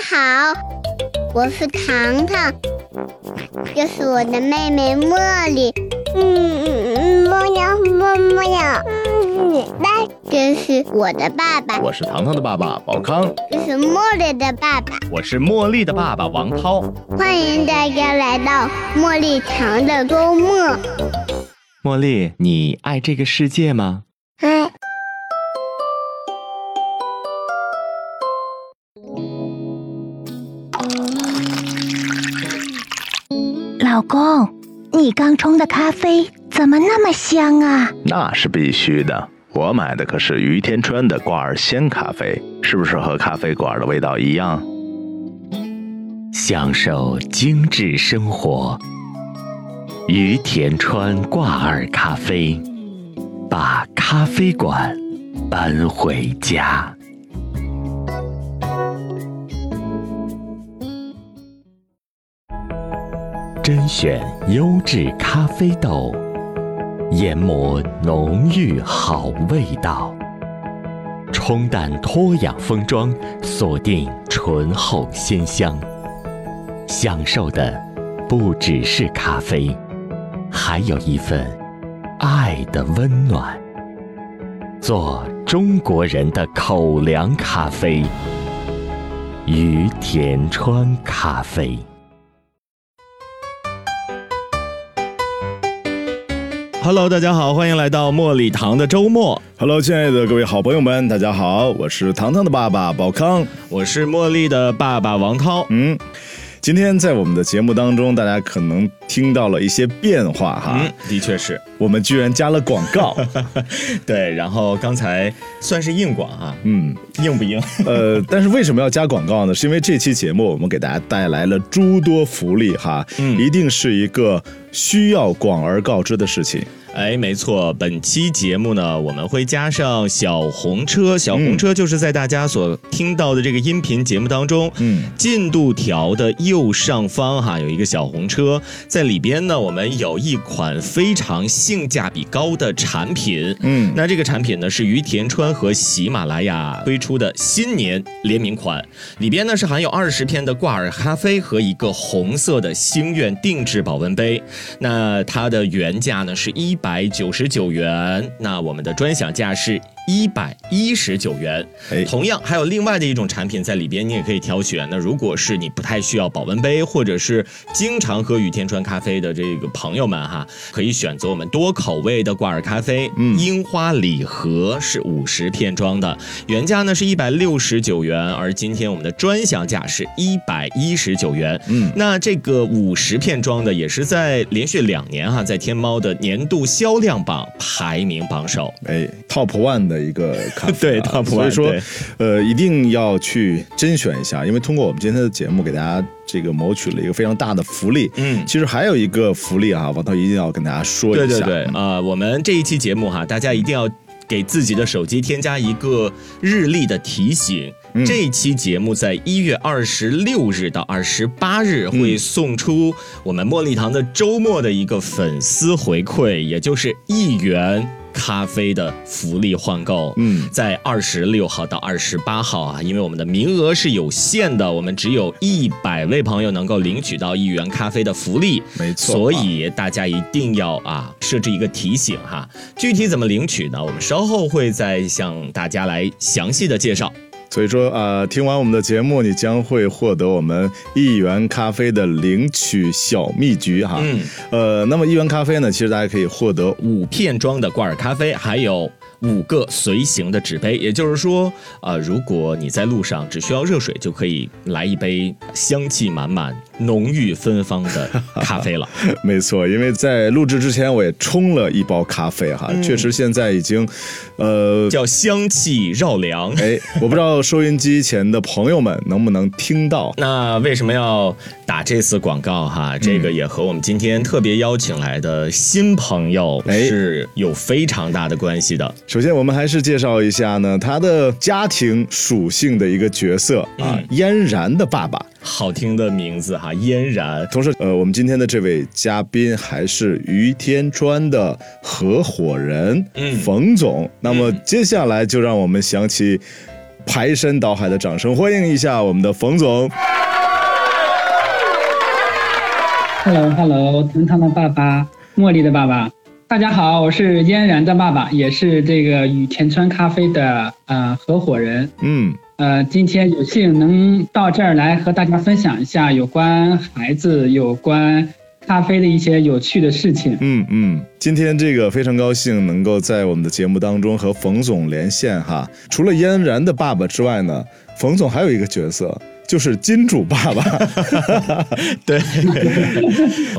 家好，我是糖糖，这是我的妹妹茉莉。嗯嗯嗯，茉莉茉茉莉，嗯，那这是我的爸爸，我是糖糖的爸爸宝康，这是茉莉的爸爸，我是茉莉的爸爸王涛。欢迎大家来到茉莉糖的周末。茉莉，你爱这个世界吗？老公，你刚冲的咖啡怎么那么香啊？那是必须的，我买的可是于田川的挂耳鲜咖啡，是不是和咖啡馆的味道一样？享受精致生活，于田川挂耳咖啡，把咖啡馆搬回家。甄选优质咖啡豆，研磨浓郁好味道，冲淡脱氧封装，锁定醇厚鲜香。享受的不只是咖啡，还有一份爱的温暖。做中国人的口粮咖啡，于田川咖啡。Hello，大家好，欢迎来到茉莉糖的周末。Hello，亲爱的各位好朋友们，大家好，我是糖糖的爸爸宝康。我是茉莉的爸爸王涛。嗯，今天在我们的节目当中，大家可能听到了一些变化哈，嗯，的确是我们居然加了广告。对。然后刚才算是硬广啊，嗯，硬不硬？呃，但是为什么要加广告呢？是因为这期节目我们给大家带来了诸多福利哈，嗯一定是一个需要广而告之的事情。哎，没错，本期节目呢，我们会加上小红车。小红车就是在大家所听到的这个音频节目当中，嗯，进度条的右上方哈有一个小红车，在里边呢，我们有一款非常性价比高的产品。嗯那这个产品呢是于田川和喜马拉雅推出的新年联名款，里边呢是含有二十片的挂耳咖啡和一个红色的星愿定制保温杯。那它的原价呢是一百九十九元，那我们的专享价是一百一十九元。哎同样还有另外的一种产品在里边，你也可以挑选。那如果是你不太需要保温杯，或者是经常喝雨天川咖啡的这个朋友们哈，可以选择我们多口味的挂耳咖啡，嗯樱花礼盒是五十片装的，原价呢是一百六十九元，而今天我们的专享价是一百一十九元。嗯那这个五十片装的也是在连续两年哈，在天猫的年度销量榜排名榜首。哎，Top One 的一个 咖啡、啊，对，Top 所以说，呃，一定要去甄选一下，因为通过我们今天的节目，给大家这个谋取了一个非常大的福利。嗯其实还有一个福利啊，王涛一定要跟大家说一下。对对对，呃，我们这一期节目哈，大家一定要给自己的手机添加一个日历的提醒。嗯这一期节目在一月二十六日到二十八日会送出我们茉莉堂的周末的一个粉丝回馈，也就是一元。咖啡的福利换购，嗯在二十六号到二十八号啊，因为我们的名额是有限的，我们只有一百位朋友能够领取到一元咖啡的福利，没错所以大家一定要啊设置一个提醒哈。具体怎么领取呢？我们稍后会再向大家来详细的介绍。所以说呃，听完我们的节目，你将会获得我们一元咖啡的领取小秘诀哈。嗯，呃，那么一元咖啡呢，其实大家可以获得五片装的挂耳咖啡，还有五个随行的纸杯。也就是说，呃，如果你在路上只需要热水，就可以来一杯香气满满、浓郁芬芳的咖啡了。没错，因为在录制之前我也冲了一包咖啡哈，嗯确实现在已经，呃，叫香气绕梁。哎，我不知道收音机前的朋友们能不能听到。那为什么要打这次广告哈？这个也和我们今天特别邀请来的新朋友哎是有非常大的关系的。首先，我们还是介绍一下呢，他的家庭属性的一个角色啊，嗯嫣然的爸爸。好听的名字哈，嫣然。同时，呃，我们今天的这位嘉宾还是于天川的合伙人，嗯冯总。那么接下来就让我们响起排山倒海的掌声，欢迎一下我们的冯总。Hello，Hello，腾腾的爸爸，茉莉的爸爸，大家好，我是嫣然的爸爸，也是这个雨田川咖啡的呃合伙人。嗯呃，今天有幸能到这儿来和大家分享一下有关孩子、有关咖啡的一些有趣的事情。嗯嗯，今天这个非常高兴能够在我们的节目当中和冯总连线哈。除了嫣然的爸爸之外呢，冯总还有一个角色。就是金主爸爸，对，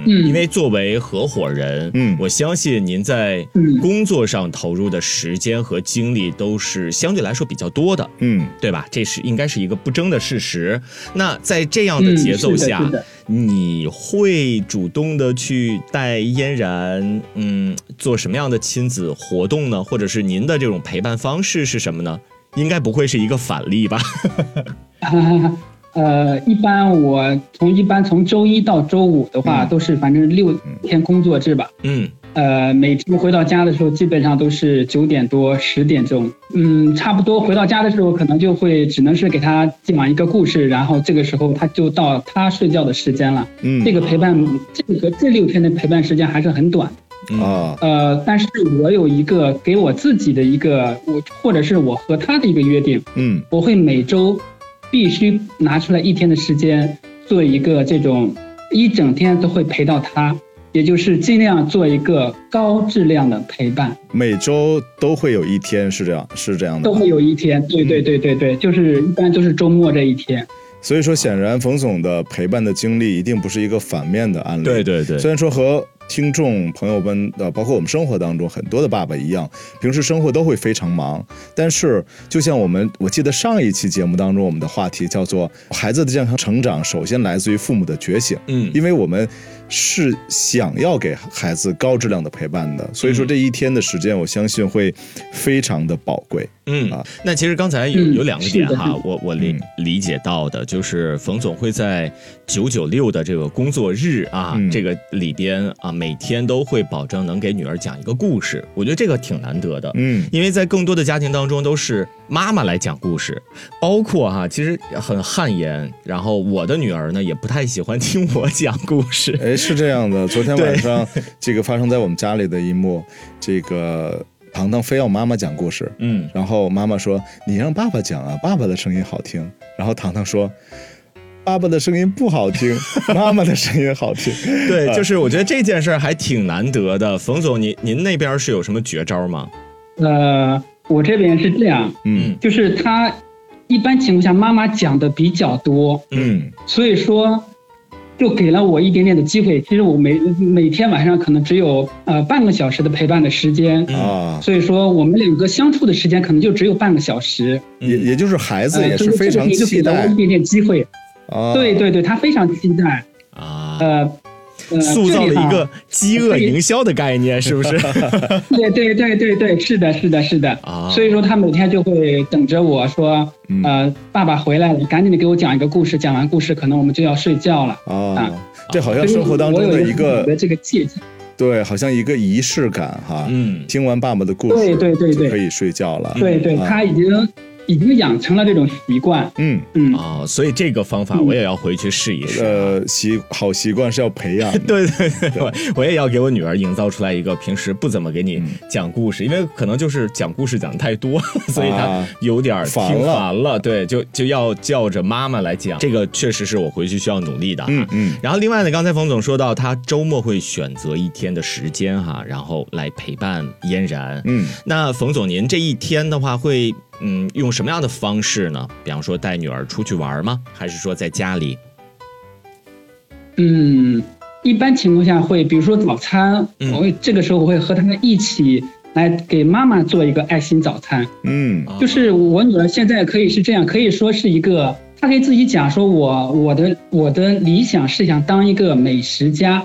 嗯因为作为合伙人，嗯我相信您在嗯工作上投入的时间和精力都是相对来说比较多的，嗯对吧？这是应该是一个不争的事实。那在这样的节奏下，你会主动的去带嫣然，嗯，做什么样的亲子活动呢？或者是您的这种陪伴方式是什么呢？应该不会是一个反例吧？呃，一般我从一般从周一到周五的话，嗯都是反正六天工作制吧。嗯呃，每天回到家的时候，基本上都是九点多、十点钟。嗯，差不多回到家的时候，可能就会只能是给他讲一个故事，然后这个时候他就到他睡觉的时间了。嗯这个陪伴，这个这六天的陪伴时间还是很短。嗯啊呃，但是我有一个给我自己的一个我，或者是我和他的一个约定，嗯我会每周必须拿出来一天的时间，做一个这种一整天都会陪到他，也就是尽量做一个高质量的陪伴，每周都会有一天是这样，是这样的。都会有一天。对对对对对，就是一般都是周末这一天。所以说，显然冯总的陪伴的经历一定不是一个反面的案例。对对对虽然说和听众朋友们呃，包括我们生活当中很多的爸爸一样，平时生活都会非常忙，但是就像我们，我记得上一期节目当中我们的话题叫做孩子的健康成长，首先来自于父母的觉醒。嗯因为我们是想要给孩子高质量的陪伴的，所以说嗯这一天的时间，我相信会非常的宝贵。嗯啊，那其实刚才有嗯有两个点哈，我我理嗯理解到的就是冯总会在九九六的这个工作日啊，嗯这个里边啊，每天都会保证能给女儿讲一个故事，我觉得这个挺难得的。嗯因为在更多的家庭当中都是妈妈来讲故事，包括哈、其实很汗颜。然后我的女儿呢也不太喜欢听我讲故事。哎，是这样的，昨天晚上这个发生在我们家里的一幕，这个糖糖非要妈妈讲故事，嗯，然后妈妈说：“你让爸爸讲啊，爸爸的声音好听。”然后糖糖说：“爸爸的声音不好听，妈妈的声音好听。”对，就是我觉得这件事儿还挺难得的。冯总，您您那边是有什么绝招吗？呃，我这边是这样，嗯就是他一般情况下妈妈讲的比较多，嗯所以说，就给了我一点点的机会。其实我每每天晚上可能只有呃半个小时的陪伴的时间，啊，所以说我们两个相处的时间可能就只有半个小时。也也就是孩子呃，也就是非常期待，呃就给了我一点点机会。啊。对对对，他非常期待。啊，呃，呃塑造了一个饥饿营销的概念，是不是？对对对对对，是的，是的，是的。啊所以说他每天就会等着我说，嗯呃，爸爸回来了，赶紧的给我讲一个故事。讲完故事，可能我们就要睡觉了。啊，这好像生活当中的一个的这个契机。对，好像一个仪式感哈。嗯听完爸爸的故事，对对对对就可以睡觉了。对对，啊他已经已经养成了这种习惯。嗯，嗯，啊，所以这个方法我也要回去试一试。呃，习好习惯是要培养 的。对对对，我我也要给我女儿营造出来一个平时不怎么给你嗯讲故事，因为可能就是讲故事讲的太多，所以她啊有点儿听烦了烦了。对，就就要叫着妈妈来讲，这个确实是我回去需要努力的。嗯嗯然后另外呢，刚才冯总说到，他周末会选择一天的时间哈，然后来陪伴嫣然。嗯，那冯总，您这一天的话会嗯用什么样的方式呢？比方说带女儿出去玩吗？还是说在家里？嗯，一般情况下会，比如说早餐，嗯我会这个时候我会和他们一起来给妈妈做一个爱心早餐。嗯啊就是我女儿现在可以是这样，可以说是一个，她可以自己讲说我我的我的理想是想当一个美食家，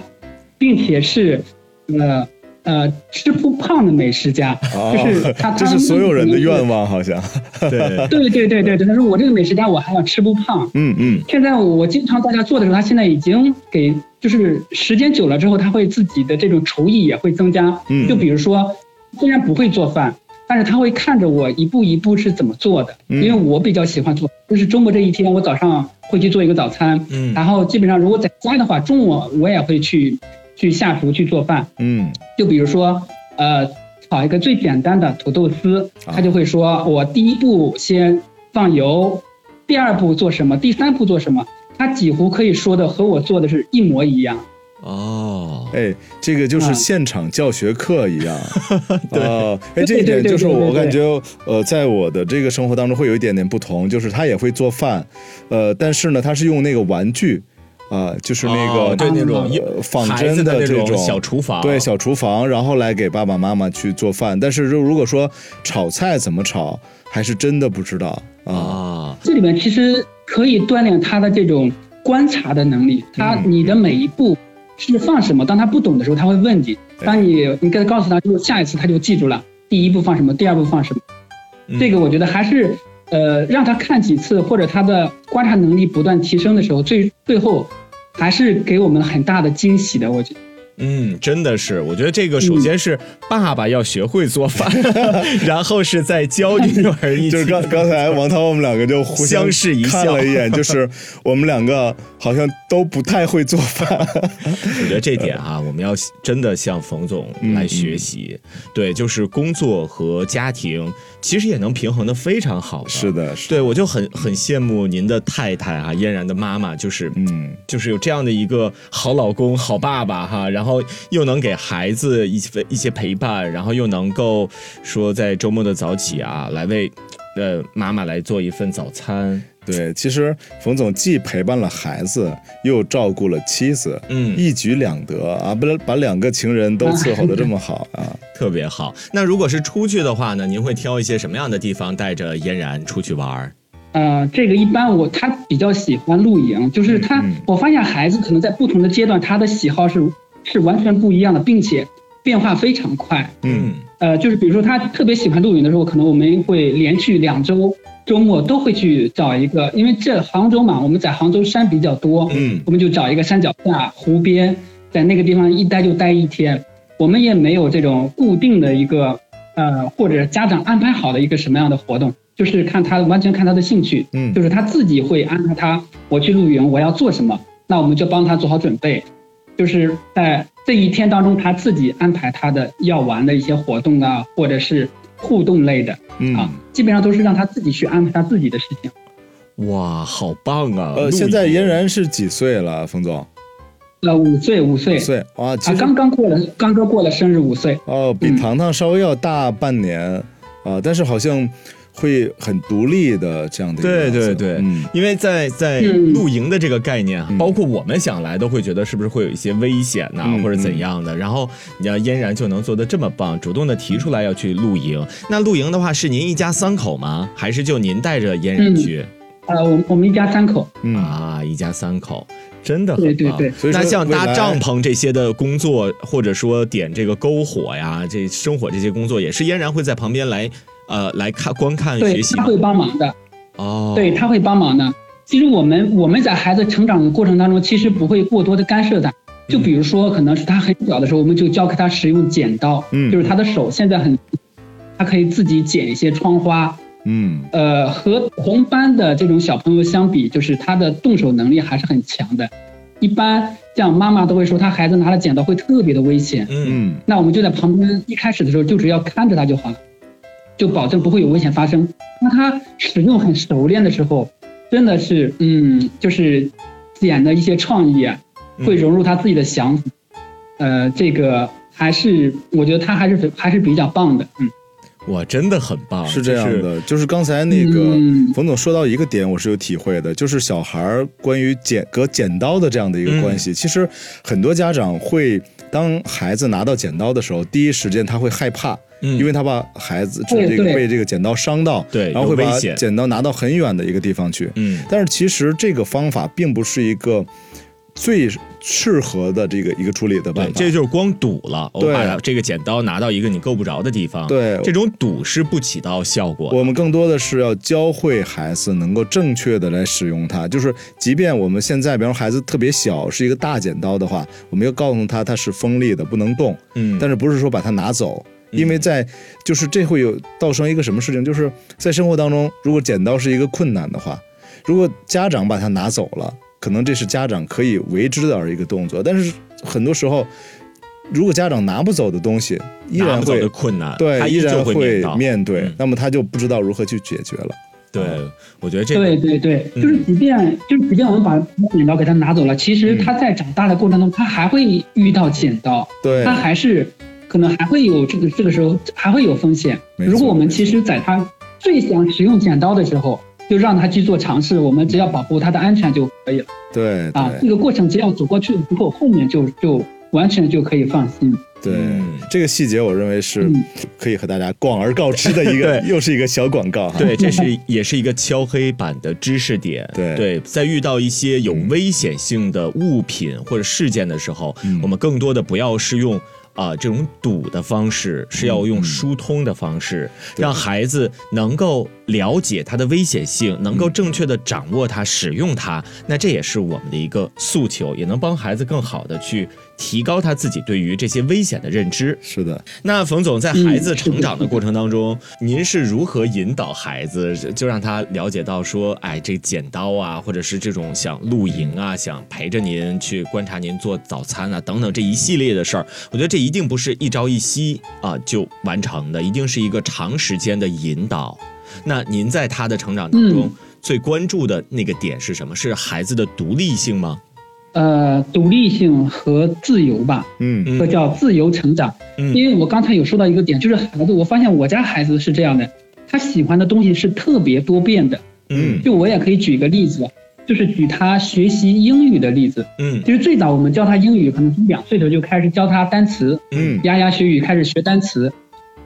并且是，呃呃吃不胖的美食家，啊就是他 这是所有人的愿。望，好像。对，对对对对对，她说我这个美食家我还要吃不胖。嗯嗯现在我经常大家做的时候，他现在已经给就是时间久了之后，他会自己的这种厨艺也会增加。嗯就比如说，虽然不会做饭，但是他会看着我一步一步是怎么做的，嗯因为我比较喜欢做，就是周末这一天我早上会去做一个早餐，嗯然后基本上如果在家的话，中午我也会去去下厨去做饭，嗯。就比如说呃炒一个最简单的土豆丝，啊。他就会说我第一步先放油，第二步做什么，第三步做什么，他几乎可以说的和我做的是一模一样。哦，哎，这个就是嗯现场教学课一样。对，哎，这一点就是我感觉，呃，在我的这个生活当中会有一点点不同，就是他也会做饭，呃，但是呢，他是用那个玩具。啊、就是那个、哦对那种呃仿真的这种小厨房对小厨房，然后来给爸爸妈妈去做饭。但是就如果说炒菜怎么炒，还是真的不知道啊。啊，这里面其实可以锻炼他的这种观察的能力。他嗯你的每一步是放什么，当他不懂的时候，他会问你。当你你跟他告诉他之后，下一次他就记住了第一步放什么，第二步放什么。嗯这个我觉得还是呃让他看几次，或者他的观察能力不断提升的时候，最最后还是给我们很大的惊喜的。我觉得。嗯，真的是，我觉得这个首先是爸爸要学会做饭，然后是在教女儿一起就是刚刚才王涛我们两个就互相相视一笑看了一眼，就是我们两个好像都不太会做饭。我觉得这点啊、我们要真的向冯总来学习。对，就是工作和家庭其实也能平衡的非常好的。是的，是的，对，我就很很羡慕您的太太啊，嫣然的妈妈，就是嗯，就是有这样的一个好老公、好爸爸哈，然后又能给孩子一些一些陪伴，然后又能够说在周末的早起啊，来为呃妈妈来做一份早餐。对，其实冯总既陪伴了孩子，又照顾了妻子，嗯一举两得啊，不能把两个情人都伺候的这么好啊。特别好。那如果是出去的话呢，您会挑一些什么样的地方带着嫣然出去玩儿？呃，这个一般我他比较喜欢露营，就是他，嗯我发现孩子可能在不同的阶段，他的喜好是是完全不一样的，并且变化非常快。嗯呃，就是比如说他特别喜欢露营的时候，可能我们会连续两周周末都会去找一个，因为这杭州嘛，我们在杭州山比较多，嗯我们就找一个山脚下湖边，在那个地方一待就待一天。我们也没有这种固定的一个呃，或者家长安排好的一个什么样的活动，就是看他完全看他的兴趣，嗯就是他自己会安排他我去露营，我要做什么，那我们就帮他做好准备，就是在这一天当中他自己安排他的要玩的一些活动啊，或者是互动类的啊嗯，，基本上都是让他自己去安排他自己的事情。哇，好棒啊！呃，现在嫣然是几岁了？冯总，呃，五岁，五岁五，岁啊，实刚刚过了，刚刚过了生日五岁。哦，比嗯糖糖稍微要大半年啊，但是好像会很独立的这样的一个对对对，嗯因为在在嗯露营的这个概念啊，嗯包括我们想来都会觉得是不是会有一些危险呐、嗯或者怎样的。然后你要嫣然就能做的这么棒，主动的提出来要去露营。那露营的话，是您一家三口吗？还是就您带着嫣然嗯去？呃，我我们一家三口，嗯，啊，一家三口，真的很棒。对对对所以说那像搭帐篷这些的工作，或者说点这个篝火呀、这生火这些工作，也是嫣然会在旁边来呃来看观看学习吗他会帮忙的，哦，对他会帮忙的。其实我们我们在孩子成长的过程当中，其实不会过多的干涉他。就比如说，可能是他很小的时候，我们就教给他使用剪刀，嗯就是他的手现在很，他可以自己剪一些窗花。嗯呃，和同班的这种小朋友相比，就是他的动手能力还是很强的。一般像妈妈都会说，他孩子拿了剪刀会特别的危险。嗯嗯那我们就在旁边，一开始的时候就只要看着他就好了，就保证不会有危险发生。当他使用很熟练的时候，真的是，嗯，就是剪的一些创意啊，嗯会融入他自己的想法。呃，这个还是我觉得他还是还是比较棒的，嗯。哇，真的很棒，是这样就是的，就是刚才那个嗯冯总说到一个点，我是有体会的，就是小孩儿关于剪割剪刀的这样的一个关嗯系。其实很多家长会，当孩子拿到剪刀的时候，第一时间他会害怕，嗯。因为他怕孩子对这个被这个剪刀伤到，对然后会把剪刀拿到很远的一个地方去。嗯。但是其实这个方法并不是一个最适合的这个一个处理的办，法。这就是光堵了，我对。把这个剪刀拿到一个你够不着的地方，对。这种堵是不起到效果。我们更多的是要教会孩子能够正确的来使用它，就是即便我们现在，比方说孩子特别小，是一个大剪刀的话，我们要告诉他它是锋利的，不能动，嗯，但是不是说把它拿走，因为在就是这会有造成一个什么事情，就是在生活当中，如果剪刀是一个困难的话，如果家长把它拿走了，可能这是家长可以为之的一个动作，但是很多时候，如果家长拿不走的东西，依然会拿不走的困难，对，他依然会面对，嗯那么他就不知道如何去解决了。对，我觉得这个对对对，嗯就是即便就是即便我们把剪刀给他拿走了，其实他在长大的过程中，他还会遇到剪刀，对他还是可能还会有这个这个时候还会有风险。如果我们其实在他最想使用剪刀的时候，就让他去做尝试，我们只要保护他的安全就可以了对啊。这个过程只要走过去了之后，后面就就完全就可以放心。对嗯，这个细节我认为是嗯可以和大家广而告之的一个，又是一个小广告哈。对，这是也是一个敲黑板的知识点。对在遇到一些有危险性的物品或者事件的时候，嗯我们更多的不要是用。啊、这种堵的方式是要用嗯疏通的方式，让孩子能够了解它的危险性，能够正确的掌握它、使用它。那这也是我们的一个诉求，也能帮孩子更好的去提高他自己对于这些危险的认知。是的，那冯总在孩子嗯成长的过程当中，您是如何引导孩子，就让他了解到说，哎，这剪刀啊，或者是这种想露营啊，想陪着您去观察您做早餐啊，等等这一系列的事儿，我觉得这一定不是一朝一夕啊就完成的，一定是一个长时间的引导。那您在他的成长当中、嗯最关注的那个点是什么？是孩子的独立性吗？呃，独立性和自由吧，嗯嗯这叫自由成长。嗯因为我刚才有说到一个点，就是孩子，我发现我家孩子是这样的，他喜欢的东西是特别多变的。嗯就我也可以举一个例子，就是举他学习英语的例子。嗯其实最早我们教他英语，可能从两岁的时候就开始教他单词，嗯牙牙学语开始学单词。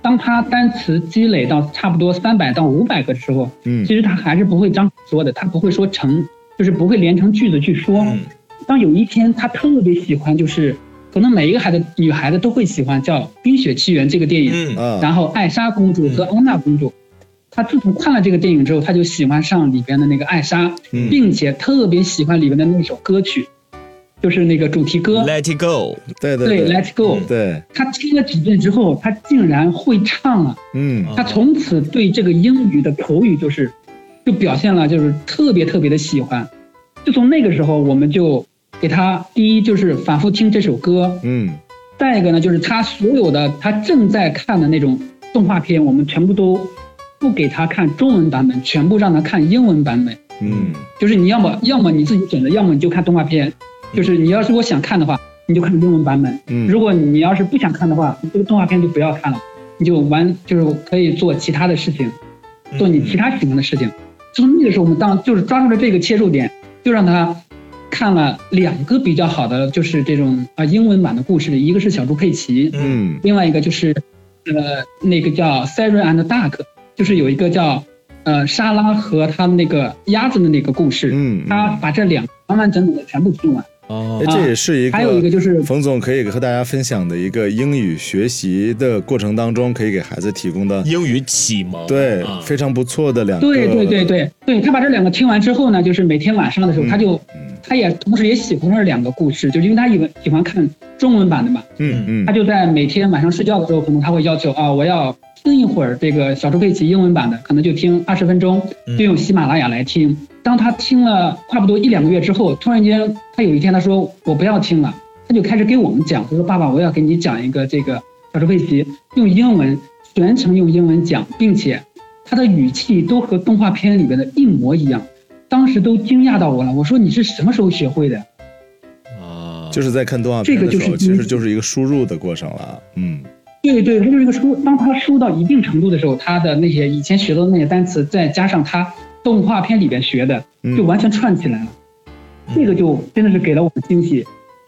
当他单词积累到差不多三百到五百个的时候，嗯。其实他还是不会张口说的，他不会说成，就是不会连成句子去说。嗯。当有一天他特别喜欢，就是可能每一个孩子女孩子都会喜欢叫《冰雪奇缘》这个电影，嗯。啊，然后艾莎公主和安娜公主，他自从看了这个电影之后，他就喜欢上里边的那个艾莎，嗯。并且特别喜欢里边的那首歌曲，就是那个主题歌，，Let it go，对对对对 Let It Go。对，他听了几遍之后，他竟然会唱了。嗯他从此对这个英语的口语就是，就表现了就是特别特别的喜欢。就从那个时候，我们就给他第一就是反复听这首歌，嗯再一个呢，就是他所有的他正在看的那种动画片，我们全部都不给他看中文版本，全部让他看英文版本。嗯就是你要么要么你自己选择，要么你就看动画片。就是你要是我想看的话，你就看英文版本；嗯，如果你要是不想看的话，你这个动画片就不要看了，你就玩就是可以做其他的事情，做你其他喜欢的事情。就从那个时候，我们当就是抓住了这个切入点，就让他看了两个比较好的，就是这种啊、英文版的故事，一个是小猪佩奇，嗯另外一个就是呃那个叫 Sarah and Duck，就是有一个叫呃沙拉和他们那个鸭子的那个故事，嗯，他把这两个完完整整的全部听完。哦。哎，这也是一个，还有一个就是冯总可以和大家分享的一个英语学习的过程当中，可以给孩子提供的，英语启蒙，对啊，非常不错的两个，对对对对。对，他把这两个听完之后呢，就是每天晚上的时候，嗯他就嗯。他也同时也喜欢这两个故事，就因为他喜欢喜欢看中文版的嘛，嗯嗯。他就在每天晚上睡觉的时候，可能他会要求啊，我要听一会儿这个小猪佩奇英文版的，可能就听二十分钟，嗯就用喜马拉雅来听。当他听了差不多一两个月之后，突然间他有一天他说我不要听了，他就开始给我们讲，他说爸爸，我要给你讲一个这个小猪佩奇，用英文全程用英文讲，并且他的语气都和动画片里边的一模一样。当时都惊讶到我了，我说你是什么时候学会的？啊，就是在看动画片的时候，这个就是其实就是一个输入的过程了，嗯对对，他就是一个输，当他输到一定程度的时候，他的那些以前学到的那些单词，再加上他动画片里边学的，嗯，就完全串起来了。这个就真的是给了我们惊喜。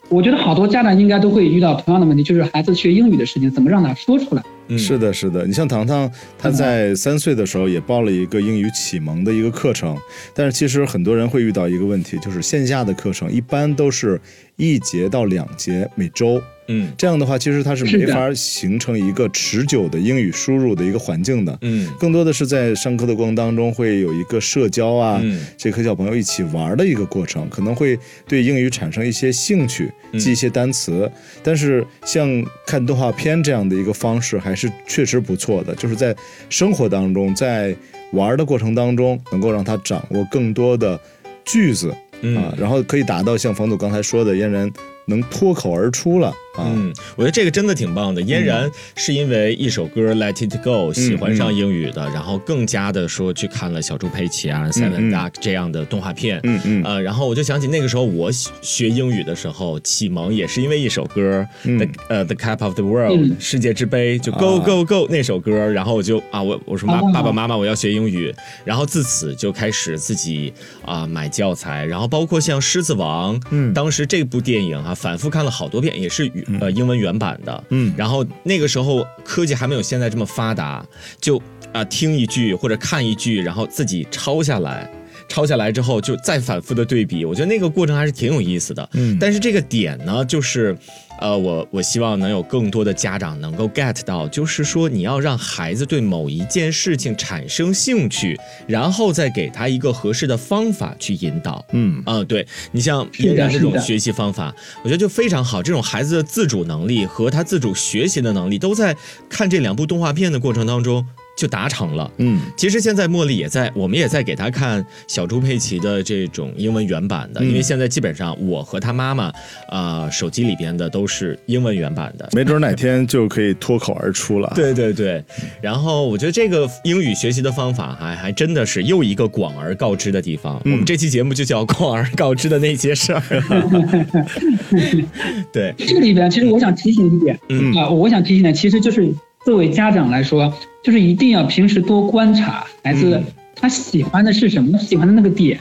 我觉得好多家长应该都会遇到同样的问题，就是孩子学英语的事情，怎么让他说出来？嗯是的，是的。你像糖糖，他在三岁的时候也报了一个英语启蒙的一个课程，但是其实很多人会遇到一个问题，就是线下的课程一般都是一节到两节每周。嗯这样的话，其实它是没法形成一个持久的英语输入的一个环境的。嗯更多的是在上课的过程当中会有一个社交啊，嗯这和小朋友一起玩的一个过程，可能会对英语产生一些兴趣，嗯记一些单词。但是像看动画片这样的一个方式，还是确实不错的，就是在生活当中，在玩的过程当中，能够让他掌握更多的句子嗯啊，然后可以达到像冯总刚才说的，嫣然能脱口而出了。嗯，我觉得这个真的挺棒的。嫣然是因为一首歌《Let It Go》喜欢上英语的，然后更加的说去看了小猪佩奇啊、Seven 嗯 Duck 这样的动画片。嗯嗯。呃，然后我就想起那个时候我学英语的时候，启蒙也是因为一首歌，嗯。The 呃 The Cup of the World、嗯。世界之杯，就 Go 啊。Go Go 那首歌，然后我就啊我我说妈、哦爸爸妈妈我要学英语，然后自此就开始自己啊、买教材，然后包括像《狮子王》，嗯。当时这部电影啊反复看了好多遍，也是语呃英文原版的，嗯然后那个时候科技还没有现在这么发达，就啊、听一句或者看一句，然后自己抄下来。抄下来之后，就再反复的对比，我觉得那个过程还是挺有意思的。嗯但是这个点呢，就是，呃，我我希望能有更多的家长能够 get 到，就是说你要让孩子对某一件事情产生兴趣，然后再给他一个合适的方法去引导。嗯嗯，对你像嫣然这种学习方法，我觉得就非常好。这种孩子的自主能力和他自主学习的能力，都在看这两部动画片的过程当中就达成了。嗯其实现在茉莉也在，我们也在给他看小猪佩奇的这种英文原版的，嗯因为现在基本上我和他妈妈，啊、手机里边的都是英文原版的。没准哪天就可以脱口而出了。对对对，然后我觉得这个英语学习的方法还还真的是又一个广而告之的地方。嗯我们这期节目就叫“广而告之的那些事儿”。对，这个里边，其实我想提醒一点，嗯啊、我想提醒的其实就是作为家长来说，就是一定要平时多观察孩子嗯他喜欢的是什么，喜欢的那个点，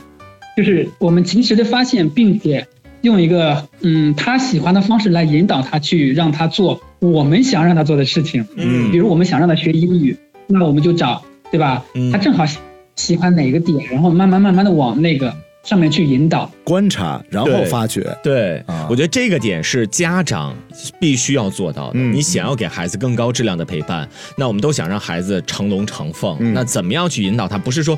就是我们及时的发现，并且用一个嗯他喜欢的方式来引导他去让他做我们想让他做的事情。嗯比如我们想让他学英语，那我们就找对吧？嗯他正好喜喜欢哪个点，然后慢慢慢慢的往那个上面去引导。观察然后发掘。对，啊我觉得这个点是家长必须要做到的。嗯你想要给孩子更高质量的陪伴，那我们都想让孩子成龙成凤。嗯那怎么样去引导他？不是说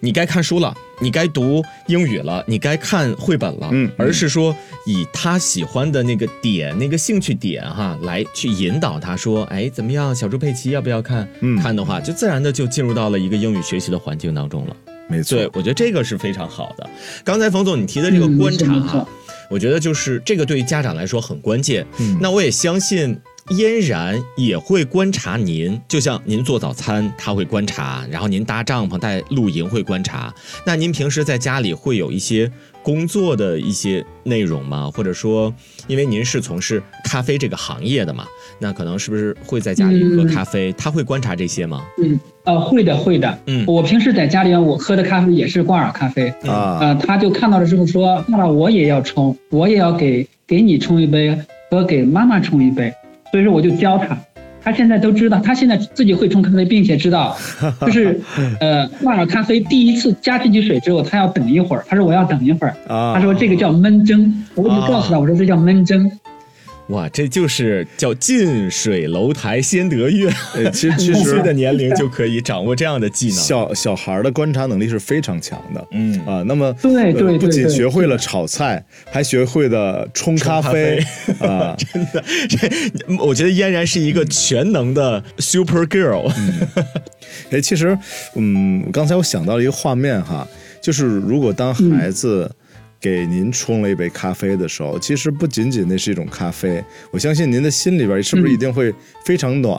你该看书了，你该读英语了，你该看绘本了，嗯而是说以他喜欢的那个点、那个兴趣点哈，来去引导他说，哎，怎么样？小猪佩奇要不要看？嗯看的话，就自然的就进入到了一个英语学习的环境当中了。没错对，，我觉得这个是非常好的。刚才冯总你提的这个观察哈、我觉得就是这个对于家长来说很关键。嗯那我也相信嫣然也会观察您，就像您做早餐，他会观察；然后您搭帐篷、带露营会观察。那您平时在家里会有一些工作的一些内容吗？或者说，因为您是从事咖啡这个行业的嘛，那可能是不是会在家里喝嗯咖啡？他会观察这些吗？嗯，呃，会的，会的。嗯我平时在家里我喝的咖啡也是挂耳咖啡，啊，呃，他就看到了之后说，爸爸我也要冲，我也要给给你冲一杯和给妈妈冲一杯，所以说我就教他。他现在都知道，他现在自己会冲咖啡，并且知道，就是，呃，挂了咖啡第一次加进去水之后，他要等一会儿。他说我要等一会儿，啊，他说这个叫焖蒸，我就告诉他，我说这叫焖蒸。哇，这就是叫近水楼台先得月。呃，其实其实 岁的年龄就可以掌握这样的技能。小小孩儿的观察能力是非常强的。嗯啊，那么对呃对对不仅学会了炒菜，还学会了冲咖啡啊，真的，这我觉得嫣然是一个全能的 super girl。哎，其实，嗯，刚才我想到了一个画面哈，就是如果当孩子给您冲了一杯咖啡的时候，其实不仅仅那是一种咖啡，我相信您的心里边是不是一定会非常暖？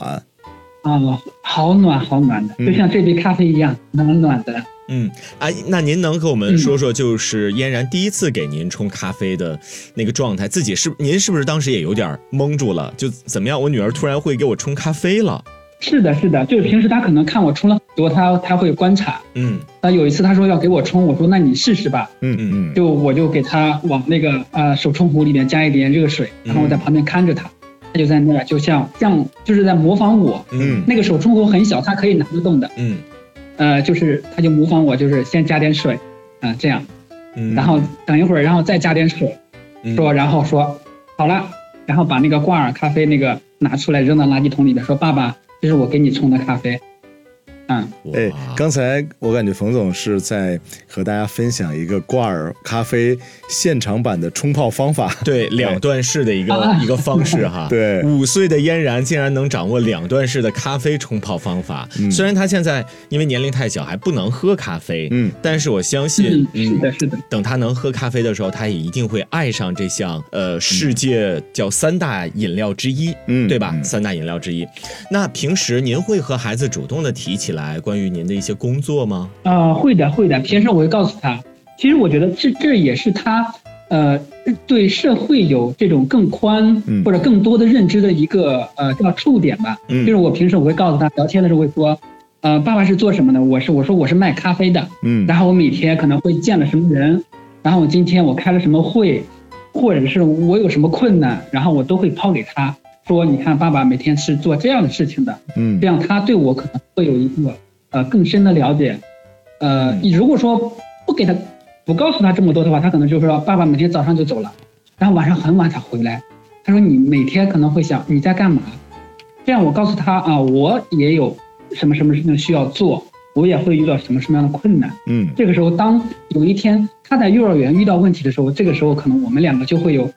啊、好暖好暖的，嗯就像这杯咖啡一样，暖暖的。嗯，哎，那您能和我们说说，就是嫣然第一次给您冲咖啡的那个状态，自己是您是不是当时也有点懵住了？就怎么样？我女儿突然会给我冲咖啡了。是的，是的，就是平时他可能看我冲了很多，他他会观察。嗯。那有一次他说要给我冲，我说那你试试吧，嗯嗯就我就给他往那个呃手冲壶里面加一点热水，然后我在旁边看着他，他就在那儿就像像就是在模仿我。嗯。那个手冲壶很小，他可以拿得动的，嗯。呃，就是他就模仿我，就是先加点水，啊、这样，嗯，然后等一会儿，然后再加点水，嗯。说然后说好了，然后把那个挂耳咖啡那个拿出来扔到垃圾桶里边，说爸爸，这是我给你冲的咖啡。嗯，哎，刚才我感觉冯总是在和大家分享一个挂耳咖啡现场版的冲泡方法。对 两段式的一个、啊一个方式哈。对五岁的嫣然竟然能掌握两段式的咖啡冲泡方法。嗯虽然他现在因为年龄太小还不能喝咖啡，嗯，但是我相信嗯，，是的，是的，等他能喝咖啡的时候，他也一定会爱上这项呃世界叫三大饮料之一，嗯对吧？嗯三大饮料之一。那平时您会和孩子主动的提起来关于您的一些工作吗？啊、会的，会的。平时我会告诉他，其实我觉得这这也是他呃对社会有这种更宽嗯或者更多的认知的一个呃叫触点吧。嗯就是我平时我会告诉他，聊天的时候会说，呃，爸爸是做什么的？我是我说我是卖咖啡的，嗯然后我每天可能会见了什么人，然后我今天我开了什么会，或者是我有什么困难，然后我都会抛给他说，你看爸爸每天是做这样的事情的，嗯这样他对我可能会有一个呃更深的了解。呃，你如果说不给他不告诉他这么多的话，他可能就说爸爸每天早上就走了，然后晚上很晚才回来。他说你每天可能会想你在干嘛？这样我告诉他啊，我也有什么什么事情需要做，我也会遇到什么什么样的困难。嗯这个时候，当有一天他在幼儿园遇到问题的时候，这个时候可能我们两个就会有，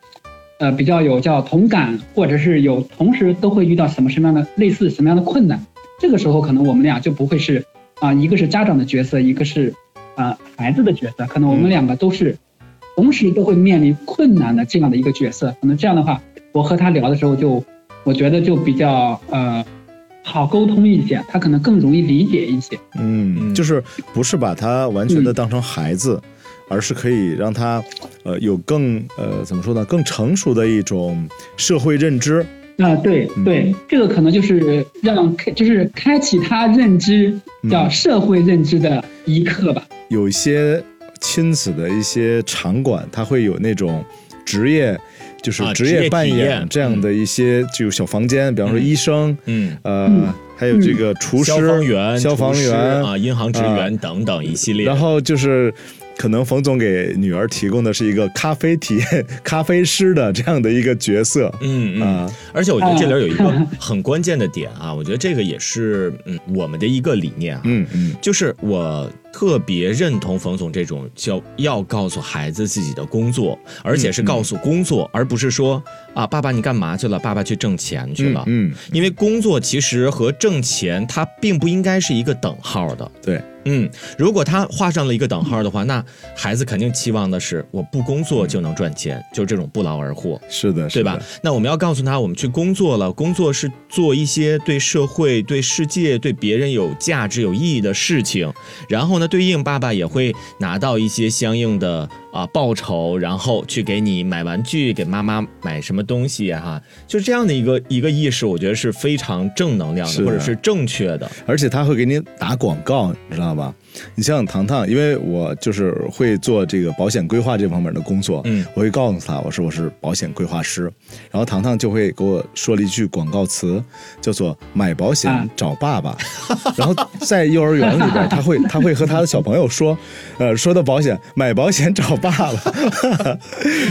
呃，比较有叫同感，或者是有同时都会遇到什么什么样的类似什么样的困难。这个时候，可能我们俩就不会是啊、一个是家长的角色，一个是啊、孩子的角色，可能我们两个都是同时都会面临困难的这样的一个角色。可能这样的话，我和他聊的时候就，我觉得就比较呃好沟通一些，他可能更容易理解一些。嗯，嗯就是不是把他完全的当成孩子，而是可以让他呃有更呃怎么说呢，更成熟的一种社会认知。啊，对嗯。对，这个可能就是让开，就是开启他认知叫嗯社会认知的一刻吧。有一些亲子的一些场馆，它会有那种职业，就是职业业扮演这样的一些就小房间，比方说嗯。医生，嗯，呃嗯，还有这个厨师、消防员、消防员啊、银行职员等等一系列。然后就是，可能冯总给女儿提供的是一个咖啡体验、咖啡师的这样的一个角色。嗯嗯，啊，而且我觉得这里有一个很关键的点啊，我觉得这个也是嗯我们的一个理念啊，嗯嗯就是我特别认同冯总这种叫要告诉孩子自己的工作，而且是告诉工作，而不是说啊爸爸你干嘛去了，爸爸去挣钱去了。嗯，因为工作其实和挣钱它并不应该是一个等号的。对，嗯，如果他画上了一个等号的话，那孩子肯定期望的是我不工作就能赚钱，就是这种不劳而获。是的，是的对吧？？那我们要告诉他，我们去工作了，工作是做一些对社会、对世界、对别人有价值、有意义的事情。然后那，对应爸爸也会拿到一些相应的啊、报酬，然后去给你买玩具，给妈妈买什么东西哈、就这样的一个一个意识，我觉得是非常正能量的，的或者是正确的。而且他会给你打广告，你知道吧？你像糖糖，因为我就是会做这个保险规划这方面的工作，嗯我会告诉他我说我是保险规划师，然后糖糖就会给我说了一句广告词，叫做“买保险啊找爸爸”，然后在幼儿园里边，他会他会和他的小朋友说，呃，说到保险，买保险找爸了，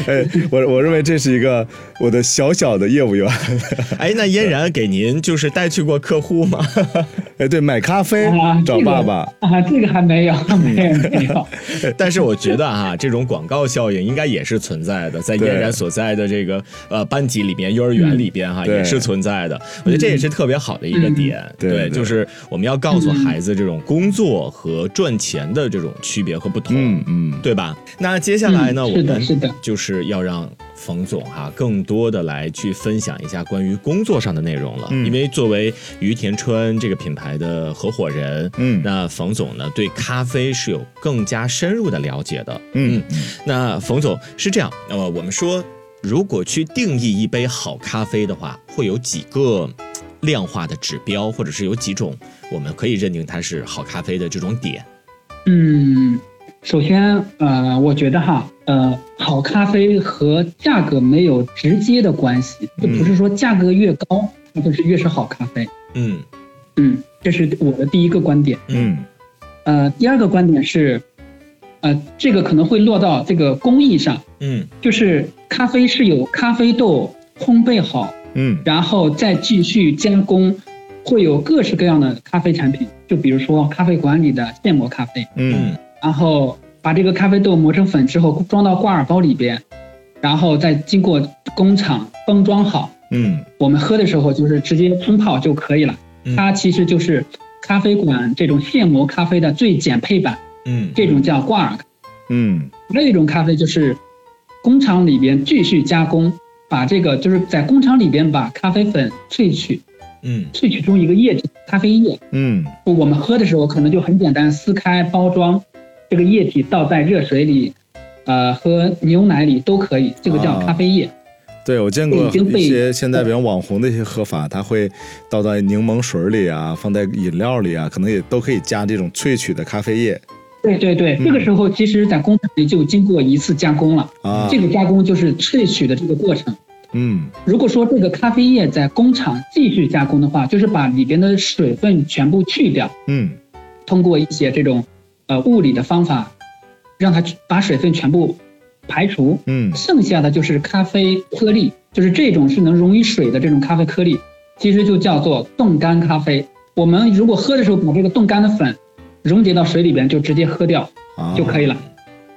哎，我我认为这是一个我的小小的业务员，哎，那嫣然给您就是带去过客户吗？哎，对，买咖啡啊，找爸爸。啊，这个还没有，没有没有。但是我觉得哈、这种广告效应应该也是存在的，在嫣然所在的这个呃班级里边、幼儿园里边哈、对也是存在的。我觉得这也是特别好的一个点，对对就是我们要告诉孩子这种工作和赚钱的这种区别和不同，嗯嗯，对吧？那接下来呢，嗯我们是的就是要让冯总哈、更多的来去分享一下关于工作上的内容了，嗯。因为作为于田川这个品牌的合伙人，嗯。那冯总呢对咖啡是有更加深入的了解的，嗯。那冯总是这样，呃，我们说如果去定义一杯好咖啡的话，会有几个量化的指标，或者是有几种我们可以认定它是好咖啡的这种点。嗯，首先，呃，我觉得哈，呃，好咖啡和价格没有直接的关系，就不是说价格越高，那就是越是好咖啡。嗯。嗯，这是我的第一个观点。嗯。呃，第二个观点是，呃，这个可能会落到这个工艺上，嗯。就是咖啡是有咖啡豆烘焙好，嗯。然后再继续加工，会有各式各样的咖啡产品，就比如说咖啡馆里的现磨咖啡，嗯然后把这个咖啡豆磨成粉之后装到挂耳包里边，然后再经过工厂封装好，嗯。我们喝的时候就是直接冲泡就可以了。嗯。它其实就是咖啡馆这种现磨咖啡的最简配版，嗯。这种叫挂耳。嗯。另一种咖啡就是工厂里边继续加工，把这个就是在工厂里边把咖啡粉萃取，嗯。萃取出一个液体咖啡液。嗯。我们喝的时候可能就很简单，撕开包装，这个液体倒在热水里，呃，喝牛奶里都可以，这个叫啊咖啡液。对，我见过一些现在比如网红的一些喝法，他会倒在柠檬水里啊，放在饮料里啊，可能也都可以加这种萃取的咖啡液对对对，嗯这个时候其实在工厂里就经过一次加工了，啊。这个加工就是萃取的这个过程。嗯如果说这个咖啡液在工厂继续加工的话，就是把里边的水分全部去掉，嗯通过一些这种呃物理的方法，让它把水分全部排除，嗯剩下的就是咖啡颗粒，就是这种是能溶于水的这种咖啡颗粒，其实就叫做冻干咖啡。我们如果喝的时候把这个冻干的粉溶解到水里边，就直接喝掉啊就可以了。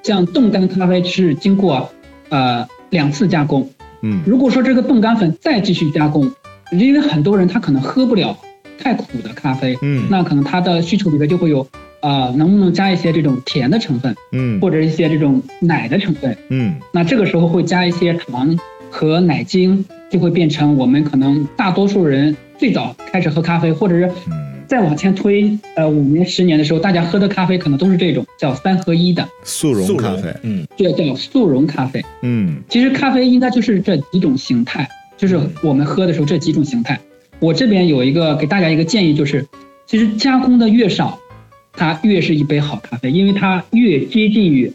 像冻干咖啡是经过呃两次加工，嗯如果说这个冻干粉再继续加工，因为很多人他可能喝不了太苦的咖啡，嗯那可能他的需求里边就会有呃能不能加一些这种甜的成分，嗯或者一些这种奶的成分。嗯那这个时候会加一些糖和奶精，就会变成我们可能大多数人最早开始喝咖啡，或者是嗯再往前推，呃五年十年的时候，大家喝的咖啡可能都是这种叫三合一的，速溶咖啡嗯这叫速溶咖啡。嗯其实咖啡应该就是这几种形态，就是我们喝的时候这几种形态。我这边有一个给大家一个建议，就是其实加工的越少，它越是一杯好咖啡，因为它越接近于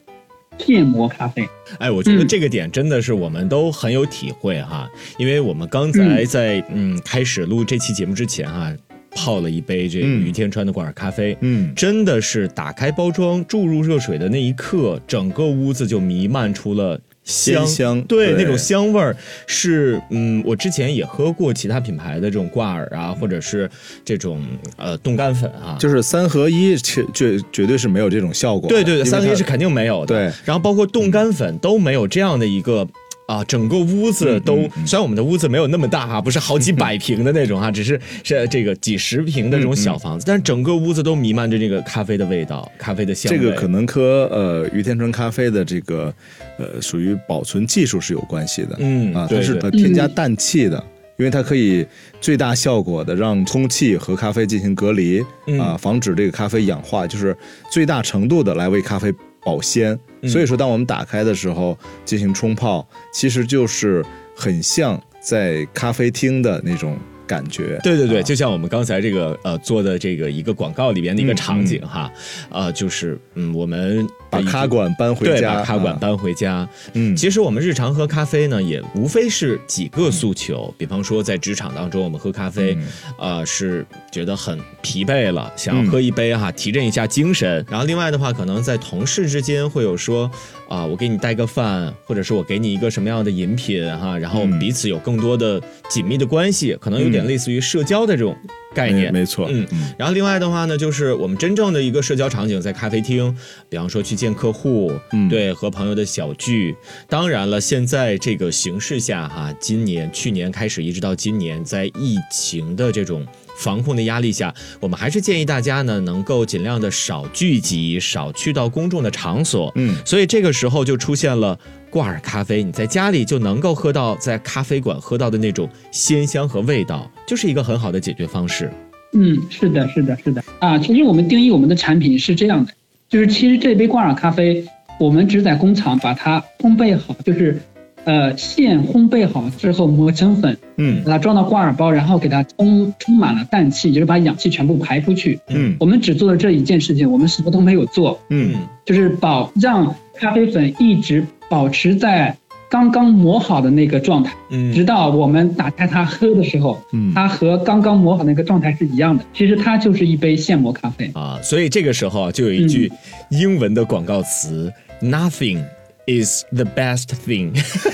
现磨咖啡。哎，我觉得嗯这个点真的是我们都很有体会哈，因为我们刚才在嗯开始录这期节目之前哈，泡了一杯这嗯于天川的挂耳咖啡。嗯真的是打开包装、注入热水的那一刻，整个屋子就弥漫出了香香对对那种香味儿是嗯，我之前也喝过其他品牌的这种挂耳啊，或者是这种呃冻干粉啊，就是三合一，绝绝绝对是没有这种效果。对对三合一是肯定没有的。对，然后包括冻干粉都没有这样的一个。啊，整个屋子都、嗯嗯虽然我们的屋子没有那么大哈，不是好几百平的那种哈，只是是这个几十平的这种嗯小房子，但是整个屋子都弥漫着这个咖啡的味道，咖啡的香味。这个可能和呃于天川咖啡的这个呃属于保存技术是有关系的。啊，嗯对对它是呃添加氮气的。因为它可以最大效果的让空气和咖啡进行隔离嗯啊，防止这个咖啡氧化，就是最大程度的来为咖啡保鲜。嗯所以说，当我们打开的时候进行冲泡，其实就是很像在咖啡厅的那种感觉。对对对，啊就像我们刚才这个呃做的这个一个广告里边的一个嗯场景哈，呃，就是嗯我们把咖馆搬回对，家，把咖馆啊。搬回家。嗯。其实我们日常喝咖啡呢，也无非是几个诉求，比方说在职场当中，我们喝咖啡，嗯。呃，是觉得很疲惫了，想要喝一杯哈，提振一下精神。然后另外的话，可能在同事之间会有说，啊、我给你带个饭，或者是我给你一个什么样的饮品哈，然后我们嗯。彼此有更多的紧密的关系，可能有点嗯。类似于社交的这种概念。没没错，嗯。然后另外的话呢，就是我们真正的一个社交场景在咖啡厅，比方说去见客户，嗯对，和朋友的小聚。当然了，现在这个形势下哈，今年、去年开始一直到今年，在疫情的这种。防控的压力下，我们还是建议大家呢，能够尽量的少聚集，少去到公众的场所。嗯所以这个时候就出现了挂耳咖啡，你在家里就能够喝到在咖啡馆喝到的那种鲜香和味道，就是一个很好的解决方式。嗯，是的，是的，是的啊。其实我们定义我们的产品是这样的，就是其实这杯挂耳咖啡，我们只在工厂把它烘焙好，就是呃现烘焙好之后磨成粉，嗯把它装到挂耳包，然后给它充充满了氮气，就是把氧气全部排出去。嗯我们只做了这一件事情，我们什么都没有做，嗯就是保让咖啡粉一直保持在刚刚磨好的那个状态，直嗯，到我们打开它喝的时候，嗯它和刚刚磨好那个状态是一样的。其实它就是一杯现磨咖啡。啊，所以这个时候啊，就有一句英文的广告词、n o t h i n g is the best thing，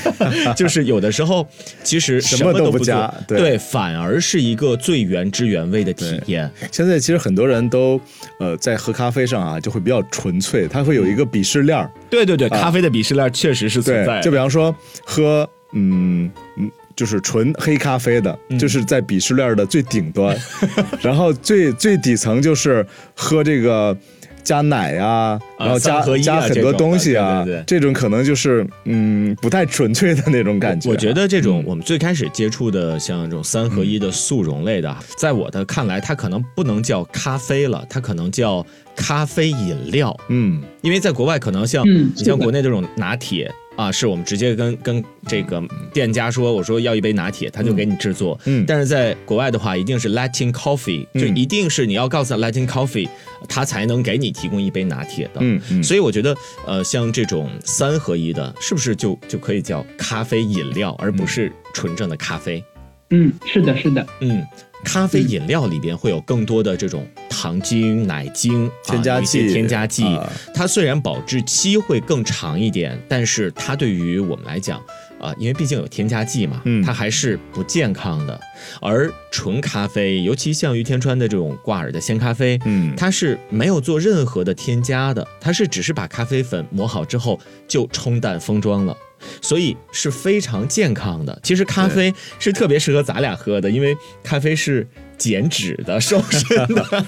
就是有的时候其实什什么都不加对对，反而是一个最原汁原味的体验。现在其实很多人都呃在喝咖啡上啊就会比较纯粹，它会有一个鄙视链儿。对对对，咖啡的鄙视链确实是存在对，就比方说喝嗯嗯。就是纯黑咖啡的，嗯就是在鄙视链的最顶端，然后最最底层就是喝这个加奶啊、然后加、加很多东西啊，对对对这种可能就是嗯不太纯粹的那种感觉。我觉得这种嗯我们最开始接触的像这种三合一的速溶类的啊，在我的看来，它可能不能叫咖啡了，它可能叫咖啡饮料，嗯因为在国外可能像嗯你像国内这种拿铁。啊，是我们直接跟跟这个店家说，我说要一杯拿铁，他就给你制作。嗯但是在国外的话，一定是 Latin coffee，就嗯一定是你要告诉他 Latin coffee，他才能给你提供一杯拿铁的。嗯嗯，所以我觉得，呃，像这种三合一的，是不是就就可以叫咖啡饮料，而不是纯正的咖啡？嗯，是的，是的。嗯，咖啡饮料里边会有更多的这种糖精、奶精、添加剂添加剂。啊它虽然保质期会更长一点，但是它对于我们来讲，啊、因为毕竟有添加剂嘛，嗯它还是不健康的。而纯咖啡，尤其像于天川的这种挂耳的鲜咖啡，嗯它是没有做任何的添加的，它是只是把咖啡粉磨好之后就冲淡封装了。所以是非常健康的。其实咖啡是特别适合咱俩喝的，因为咖啡是减脂的、瘦身的，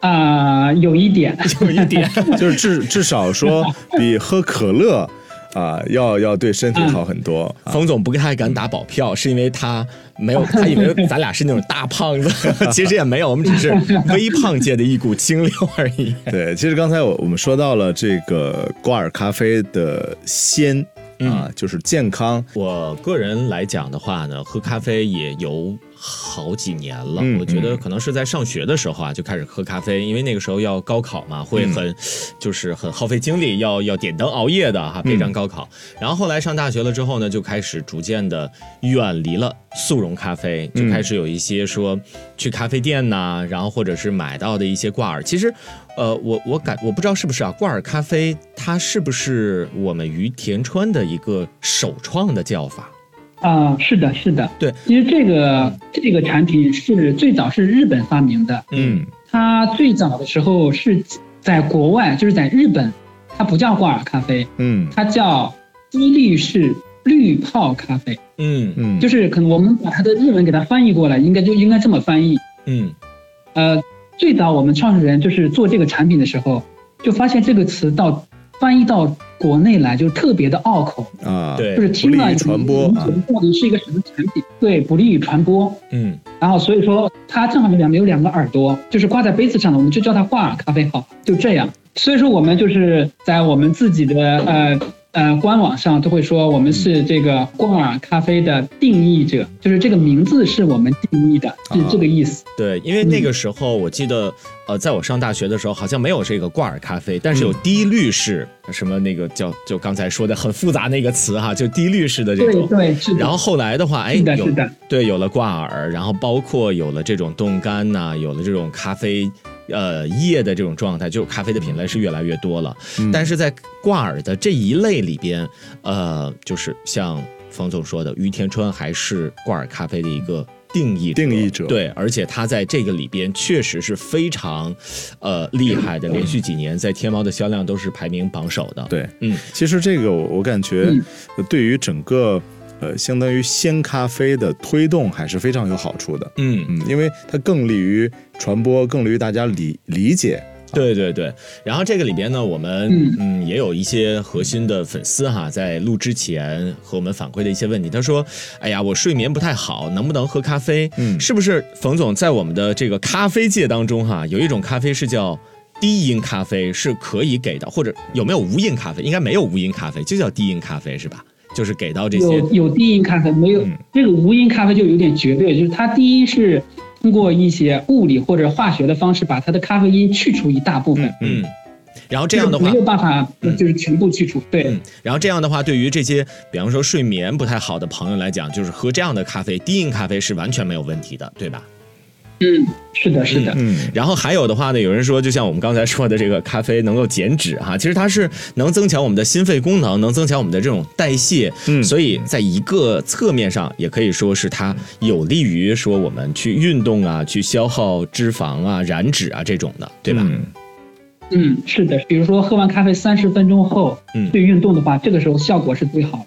啊、有一点，有一点。就是至至少说比喝可乐啊要要对身体好很多。啊冯总不太敢打保票，是因为他没有，他以为咱俩是那种大胖子，其实也没有，我们只是微胖界的一股清流而已。对，其实刚才我我们说到了这个挂耳咖啡的鲜嗯啊，就是健康。我个人来讲的话呢，喝咖啡也有好几年了。嗯我觉得可能是在上学的时候啊，就开始喝咖啡，因为那个时候要高考嘛，会很、就是很耗费精力，要要点灯熬夜的哈，备战高考。然后后来上大学了之后呢，就开始逐渐的远离了速溶咖啡，就开始有一些说去咖啡店呐、然后或者是买到的一些挂耳。其实，呃，我我感我不知道是不是啊，挂耳咖啡它是不是我们于田川的一个首创的叫法？啊、是的，是的。对，其实这个这个产品是最早是日本发明的，嗯它最早的时候是在国外，就是在日本，它不叫挂耳咖啡，嗯它叫伊滤式滤泡咖啡，嗯嗯，就是可能我们把它的日文给它翻译过来，应该就应该这么翻译。嗯呃，最早我们创始人就是做这个产品的时候，就发现这个词到翻译到国内来就特别的拗口，啊，对就是听了不利于传播啊你到底是一个什么产品？对，不利于传播。嗯然后所以说它正好有两有两个耳朵，就是挂在杯子上的，我们就叫它挂耳咖啡好，就这样。所以说我们就是在我们自己的呃呃官网上都会说我们是这个挂耳咖啡的定义者，就是这个名字是我们定义的，是这个意思。对，因为那个时候我记得，呃，在我上大学的时候，好像没有这个挂耳咖啡，但是有低滤式，什么那个叫就刚才说的很复杂那个词哈，就低滤式的这种。对对是的。然后后来的话，哎，有是的对，有了挂耳，然后包括有了这种冻干呐、有了这种咖啡呃液的这种状态，就咖啡的品类是越来越多了。嗯但是在挂耳的这一类里边，呃，就是像冯总说的，于田川还是挂耳咖啡的一个。定义定义者对，而且他在这个里边确实是非常，呃，厉害的，连续几年在天猫的销量都是排名榜首的。，对，嗯，其实这个我我感觉对于整个呃相当于鲜咖啡的推动还是非常有好处的。嗯，嗯，因为它更利于传播，更利于大家理理解。对对对，然后这个里边呢，我们嗯嗯也有一些核心的粉丝哈，在录之前和我们反馈的一些问题。他说：“哎呀，我睡眠不太好，能不能喝咖啡？嗯是不是冯总在我们的这个咖啡界当中哈，有一种咖啡是叫低因咖啡，是可以给的，或者有没有无因咖啡？应该没有无因咖啡，就叫低因咖啡是吧？就是给到这些有有低因咖啡，没有、嗯这个无因咖啡就有点绝对，就是它第一是通过一些物理或者化学的方式把它的咖啡因去除一大部分，嗯。然后这样的话没有办法就是全部去除。对，嗯，然后这样的话，对于这些比方说睡眠不太好的朋友来讲，就是喝这样的咖啡，低因咖啡是完全没有问题的，对吧？嗯，是的，是的。嗯，然后还有的话呢，有人说，就像我们刚才说的，这个咖啡能够减脂哈，其实它是能增强我们的心肺功能，能增强我们的这种代谢，嗯所以在一个侧面上，也可以说是它有利于说我们去运动啊，去消耗脂肪啊、燃脂啊这种的，对吧？嗯嗯，是的。比如说喝完咖啡三十分钟后嗯去运动的话，这个时候效果是最好的。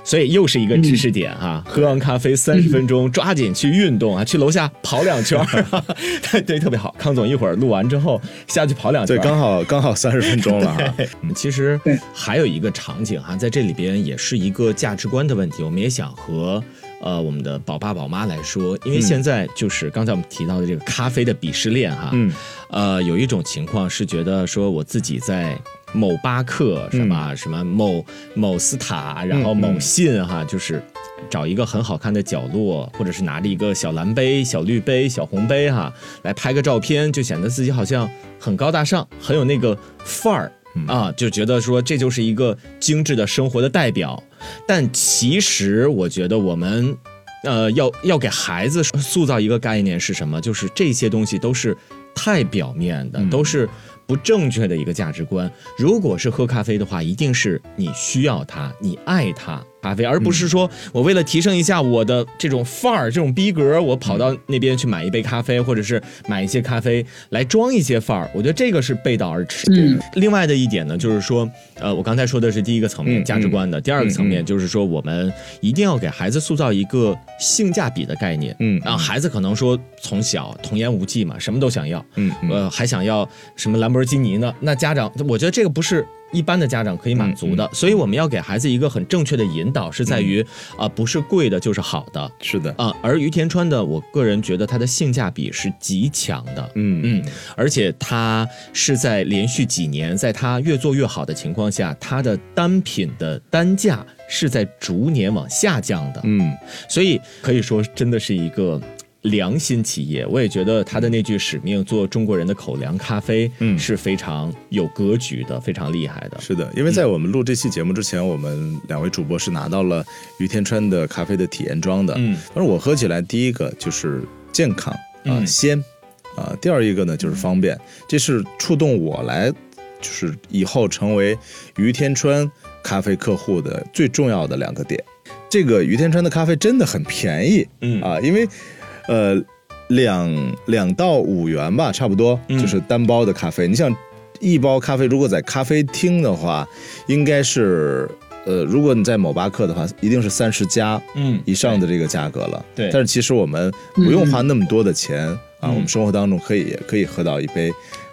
啊，所以又是一个知识点哈、喝完咖啡三十分钟，抓紧去运动啊，去楼下跑两圈儿，对对，特别好。康总一会儿录完之后下去跑两圈对，刚好刚好三十分钟了哈。嗯其实还有一个场景哈，在这里边也是一个价值观的问题，我们也想和呃我们的宝爸宝妈来说，因为嗯。现在就是刚才我们提到的这个咖啡的鄙视链哈，嗯。呃，有一种情况是觉得说我自己在某巴克什么、什么某某斯塔，然后嗯某信哈，就是找一个很好看的角落，或者是拿着一个小蓝杯、小绿杯、小红杯哈，来拍个照片，就显得自己好像很高大上，很有那个范儿。啊，就觉得说这就是一个精致的生活的代表，但其实我觉得我们，呃，要要给孩子塑造一个概念是什么？就是这些东西都是太表面的，都是不正确的一个价值观。如果是喝咖啡的话，一定是你需要它，你爱它。咖啡，而不是说我为了提升一下我的这种范儿、这种逼格，我跑到那边去买一杯咖啡，或者是买一些咖啡来装一些范儿。我觉得这个是背道而驰。嗯另外的一点呢，就是说，呃，我刚才说的是第一个层面嗯价值观的，第二个层面嗯就是说，我们一定要给孩子塑造一个性价比的概念。嗯让孩子可能说从小童言无忌嘛，什么都想要，嗯嗯呃，还想要什么兰博基尼呢？那家长，我觉得这个不是一般的家长可以满足的，所以我们要给孩子一个很正确的引导，是在于啊、不是贵的就是好的。是的，啊、而于田川的，我个人觉得它的性价比是极强的，嗯。嗯，而且它是在连续几年，在它越做越好的情况下，它的单品的单价是在逐年往下降的，嗯。所以可以说真的是一个良心企业。我也觉得他的那句使命，做中国人的口粮咖啡，嗯是非常有格局的，非常厉害的。是的，因为在我们录这期节目之前，我们两位主播是拿到了于天川的咖啡的体验装的。嗯，而我喝起来，第一个就是健康啊、嗯鲜啊、第二一个呢就是方便，这是触动我来，就是以后成为于天川咖啡客户的最重要的两个点。这个于天川的咖啡真的很便宜，嗯啊，因为呃两两到五元吧，差不多嗯就是单包的咖啡。你想一包咖啡，如果在咖啡厅的话，应该是呃，如果你在某巴克的话，一定是三十加嗯以上的这个价格了。对但是其实我们不用花那么多的钱啊，嗯我们生活当中可以也可以喝到一杯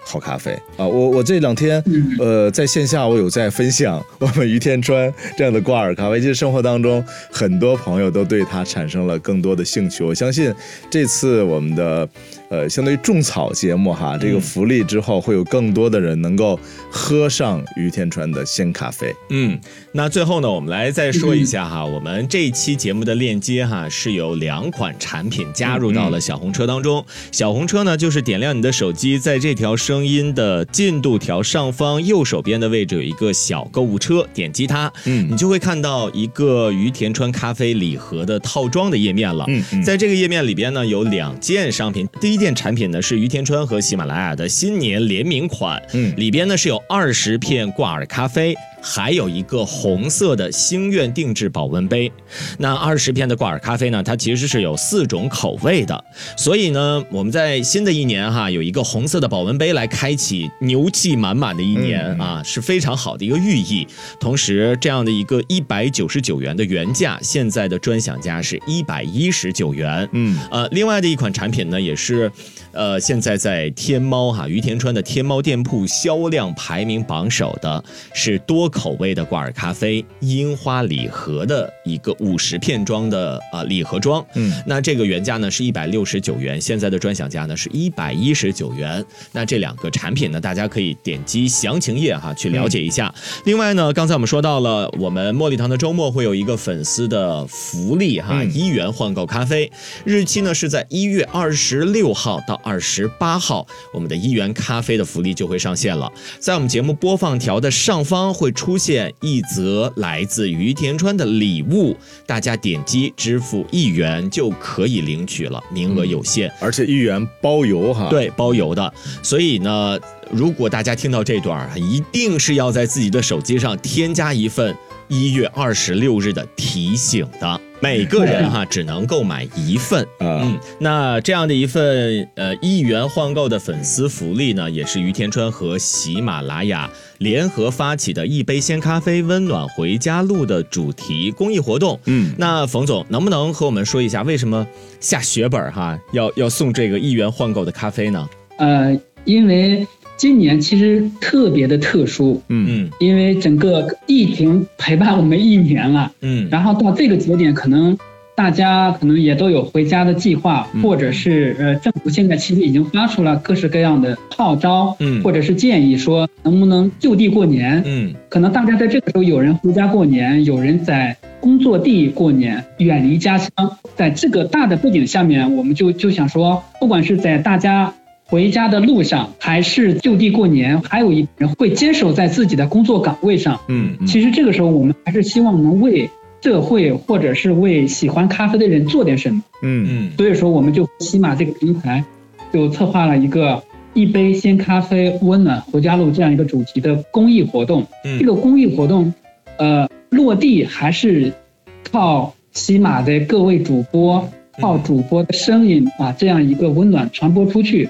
好咖啡啊。我我这两天嗯呃在线下我有在分享我们于天川这样的挂耳咖啡，其实生活当中很多朋友都对它产生了更多的兴趣。我相信这次我们的呃相当于种草节目哈，这个福利之后会有更多的人能够喝上于天川的鲜咖啡。嗯，那最后呢，我们来再说一下哈，我们这一期节目的链接哈是有两款产品加入到了小红车当中。小红车呢，就是点亮你的手机，在这条声音的进度条上方右手边的位置有一个小购物车，点击它，嗯你就会看到一个于田川咖啡礼盒的套装的页面了。嗯嗯在这个页面里边呢，有两件商品，第一件产品呢是于天川和喜马拉雅的新年联名款，嗯里边呢是有二十片挂耳咖啡。还有一个红色的星愿定制保温杯，那二十片的挂耳咖啡呢，它其实是有四种口味的，所以呢，我们在新的一年哈，有一个红色的保温杯来开启牛气满满的一年、嗯啊，是非常好的一个寓意。同时，这样的一个一百九十九元的原价，现在的专享价是一百一十九元。嗯呃，另外的一款产品呢，也是，呃，现在在天猫哈于田川的天猫店铺销量排名榜首的，是多多口味的挂耳咖啡，樱花礼盒的一个五十片装的啊、礼盒装。嗯，那这个原价呢是一百六十九元，现在的专享价呢是一百一十九元。那这两个产品呢，大家可以点击详情页哈去了解一下。另外呢，刚才我们说到了，我们茉莉堂的周末会有一个粉丝的福利哈，嗯一元换购咖啡，日期呢是在一月二十六号到二十八号，我们的一元咖啡的福利就会上线了。在我们节目播放条的上方会出现一则来自于田川的礼物，大家点击支付一元就可以领取了，名额有限。而且一元包邮哈。，对，包邮的。所以呢，如果大家听到这段儿，一定是要在自己的手机上添加一份一月二十六日的提醒的。每个人哈只能购买一份。啊、嗯，那这样的一份呃一元换购的粉丝福利呢，也是于天川和喜马拉雅联合发起的一杯鲜咖啡温暖回家路的主题公益活动。嗯，那冯总能不能和我们说一下，为什么下血本儿哈要要送这个一元换购的咖啡呢？呃，因为今年其实特别的特殊，嗯嗯因为整个疫情陪伴我们一年了，嗯然后到这个节点，可能大家可能也都有回家的计划，嗯或者是呃，政府现在其实已经发出了各式各样的号召，嗯或者是建议说能不能就地过年。嗯可能大家在这个时候，有人回家过年，有人在工作地过年，远离家乡。在这个大的背景下面，我们就就想说，不管是在大家回家的路上，还是就地过年，还有一人会坚守在自己的工作岗位上。嗯嗯其实这个时候，我们还是希望能为社会或者是为喜欢咖啡的人做点什么。嗯嗯所以说，我们就喜马这个平台就策划了一个一杯鲜咖啡温暖回家路这样一个主题的公益活动。嗯这个公益活动，呃，落地还是靠喜马的各位主播，靠主播的声音把这样一个温暖传播出去，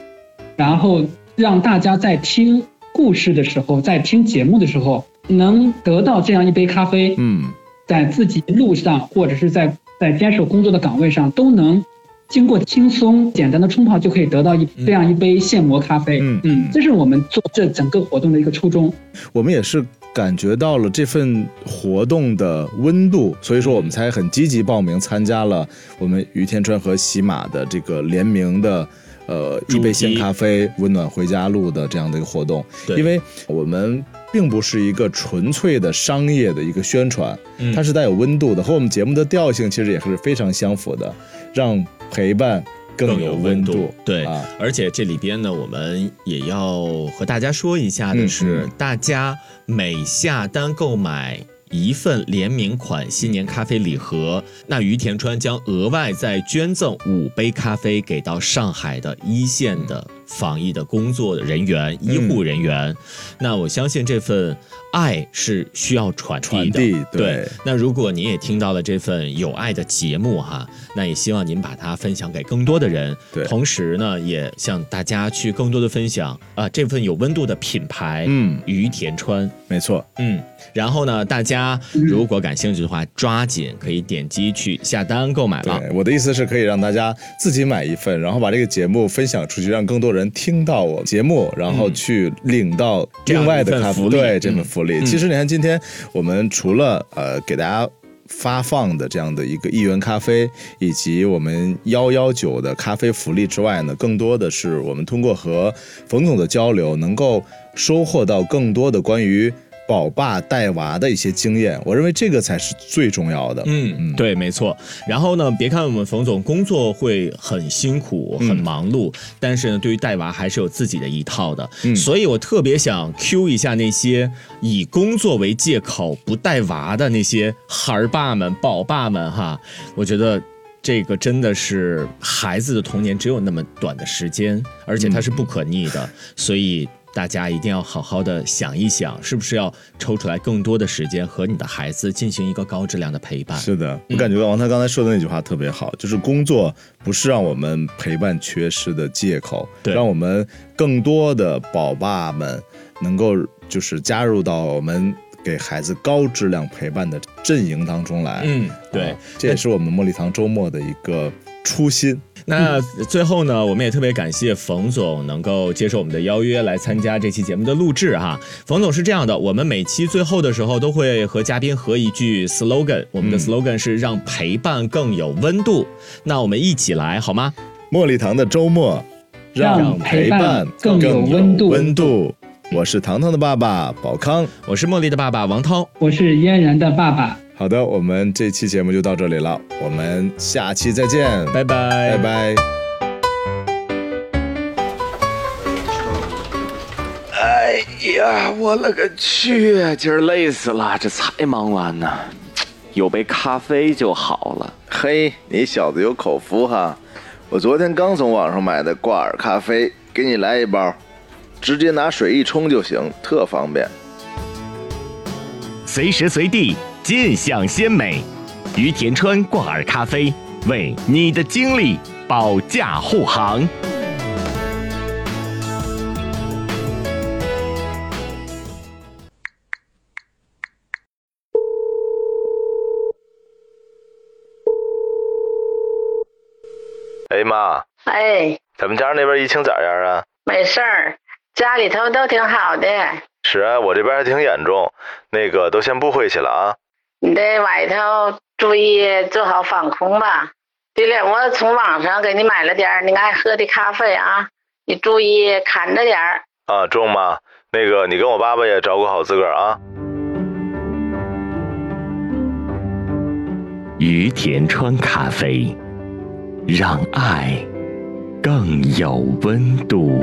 然后让大家在听故事的时候，在听节目的时候，能得到这样一杯咖啡，嗯在自己路上或者是在在坚守工作的岗位上，都能经过轻松简单的冲泡就可以得到一这样一杯现磨咖啡。嗯嗯，这是我们做这整个活动的一个初衷。我们也是感觉到了这份活动的温度，所以说我们才很积极报名参加了我们于天川和喜马的这个联名的。呃，一杯鲜咖啡，温暖回家路的这样的一个活动，对因为我们并不是一个纯粹的商业的一个宣传，嗯它是带有温度的，和我们节目的调性其实也是非常相符的，让陪伴更有温度。对，啊，而且这里边呢，我们也要和大家说一下的是，嗯嗯大家每下单购买。一份联名款新年咖啡礼盒，那于田川将额外再捐赠五杯咖啡给到上海的一线的防疫的工作人员、医护人员。那我相信这份爱是需要传递的。对那如果您也听到了这份有爱的节目哈，那也希望您把它分享给更多的人。对同时呢，也向大家去更多的分享啊、这份有温度的品牌，嗯于田川。没错，嗯，然后呢，大家如果感兴趣的话，抓紧可以点击去下单购买了。对，我的意思是可以让大家自己买一份，然后把这个节目分享出去，让更多人听到我节目，然后去领到另外的咖啡，对这份嗯福利。嗯其实你看，今天我们除了呃给大家。发放的这样的一个一元咖啡，以及我们幺幺九的咖啡福利之外呢，更多的是我们通过和冯总的交流，能够收获到更多的关于宝爸带娃的一些经验。我认为这个才是最重要的。嗯嗯，对，没错。然后呢，别看我们冯总工作会很辛苦、嗯很忙碌，但是呢，对于带娃还是有自己的一套的。嗯所以我特别想 Q 一下那些以工作为借口不带娃的那些孩儿爸们、宝爸们哈，我觉得。这个真的是孩子的童年只有那么短的时间，而且它是不可逆的，所以大家一定要好好的想一想，是不是要抽出来更多的时间和你的孩子进行一个高质量的陪伴。是的，我感觉到王涛刚才说的那句话特别好，就是工作不是让我们陪伴缺失的借口，对让我们更多的宝爸们能够就是加入到我们给孩子高质量陪伴的阵营当中来。嗯，对啊，这也是我们茉莉堂周末的一个初心。那最后呢，我们也特别感谢冯总能够接受我们的邀约来参加这期节目的录制哈。冯总是这样的，我们每期最后的时候都会和嘉宾合一句 slogan，我们的嗯 slogan 是让陪伴更有温度。那我们一起来好吗？茉莉堂的周末，让陪伴更有温度温度。我是糖糖的爸爸宝康。我是茉莉的爸爸王涛，我是嫣然的爸爸。好的，我们这期节目就到这里了，我们下期再见，拜拜，拜拜。哎呀，我勒个去！今儿累死了，这才忙完呢，有杯咖啡就好了。嘿，你小子有口福哈！我昨天刚从网上买的挂耳咖啡，给你来一包，直接拿水一冲就行，特方便。随时随地尽享鲜美。于田川挂耳咖啡为你的经历保驾护航。哎妈，哎，咱们家那边疫情咋样啊？没事儿，家里头都挺好的。是啊，我这边还挺严重，那个都先不回去了啊。你在外头注意做好防控吧。对了，我从网上给你买了点你爱喝的咖啡啊，你注意看着点儿。啊，中妈，那个你跟我爸爸也照顾好自个儿啊。于田川咖啡，让爱更有温度。